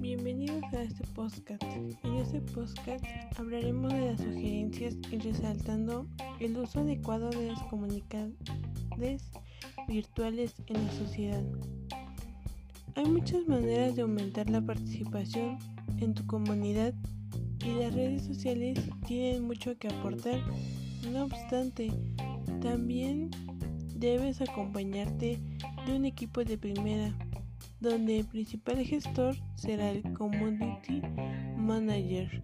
Bienvenidos a este podcast. En este podcast hablaremos de las sugerencias y resaltando el uso adecuado de las comunidades virtuales en la sociedad. Hay muchas maneras de aumentar la participación en tu comunidad y las redes sociales tienen mucho que aportar. No obstante, también debes acompañarte de un equipo de primera, donde el principal gestor será el Community Manager.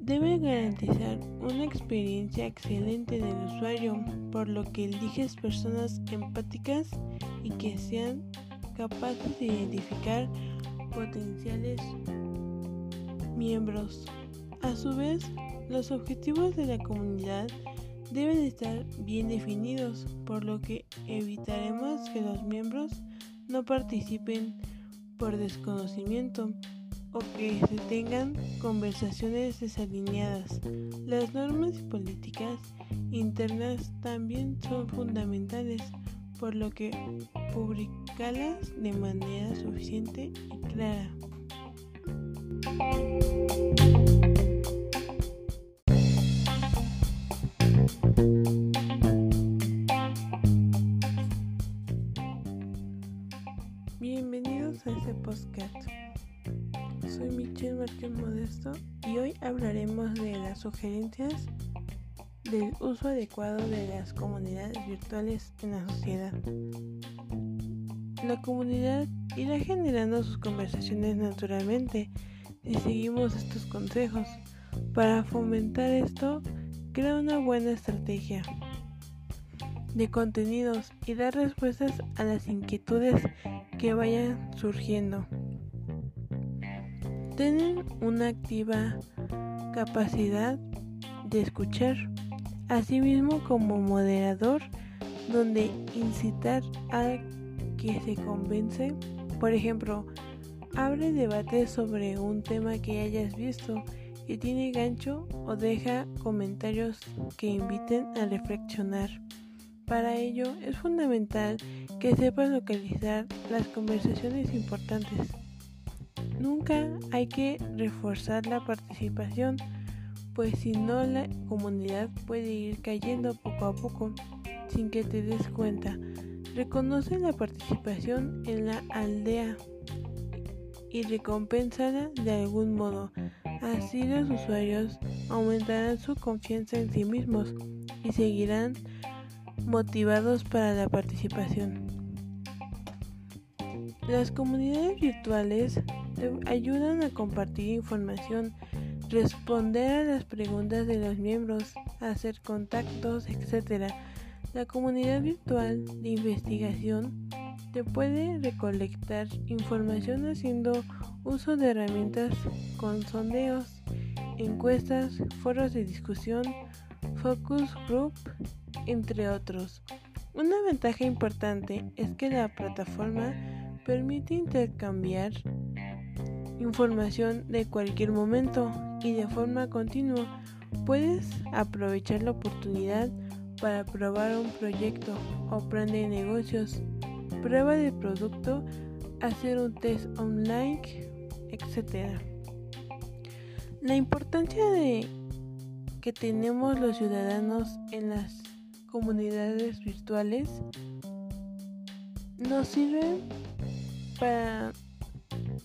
Debe garantizar una experiencia excelente del usuario, por lo que eliges personas empáticas y que sean capaces de identificar potenciales miembros. A su vez, los objetivos de la comunidad deben estar bien definidos, por lo que evitaremos que los miembros no participen por desconocimiento o que se tengan conversaciones desalineadas. Las normas y políticas internas también son fundamentales, por lo que publicarlas de manera suficiente y clara. Bienvenidos a este podcast. Soy Michelle Márquez Modesto y hoy hablaremos de las sugerencias del uso adecuado de las comunidades virtuales en la sociedad. La comunidad irá generando sus conversaciones naturalmente si seguimos estos consejos. Para fomentar esto, crea una buena estrategia de contenidos y dar respuestas a las inquietudes que vayan surgiendo. Tienen una activa capacidad de escuchar, asimismo como moderador, donde incitar a que se convence, por ejemplo, abre debate sobre un tema que hayas visto y tiene gancho o deja comentarios que inviten a reflexionar. Para ello es fundamental que sepas localizar las conversaciones importantes. Nunca hay que reforzar la participación, pues si no la comunidad puede ir cayendo poco a poco sin que te des cuenta. Reconoce la participación en la aldea y recompensarla de algún modo. Así los usuarios aumentarán su confianza en sí mismos y seguirán motivados para la participación. Las comunidades virtuales ayudan a compartir información, responder a las preguntas de los miembros, hacer contactos, etc. La comunidad virtual de investigación te puede recolectar información haciendo uso de herramientas con sondeos, encuestas, foros de discusión, focus group, entre otros. Una ventaja importante es que la plataforma permite intercambiar información de cualquier momento y de forma continua. Puedes aprovechar la oportunidad para probar un proyecto o plan de negocios prueba de producto, hacer un test online, etc. La importancia de que tenemos los ciudadanos en las comunidades virtuales nos sirve para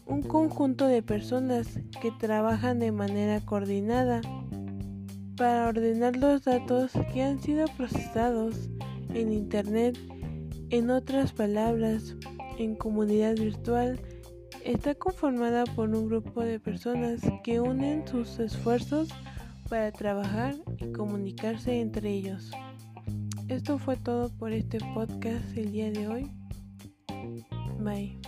un conjunto de personas que trabajan de manera coordinada para ordenar los datos que han sido procesados en Internet en otras palabras, en comunidad virtual está conformada por un grupo de personas que unen sus esfuerzos para trabajar y comunicarse entre ellos. Esto fue todo por este podcast el día de hoy. Bye.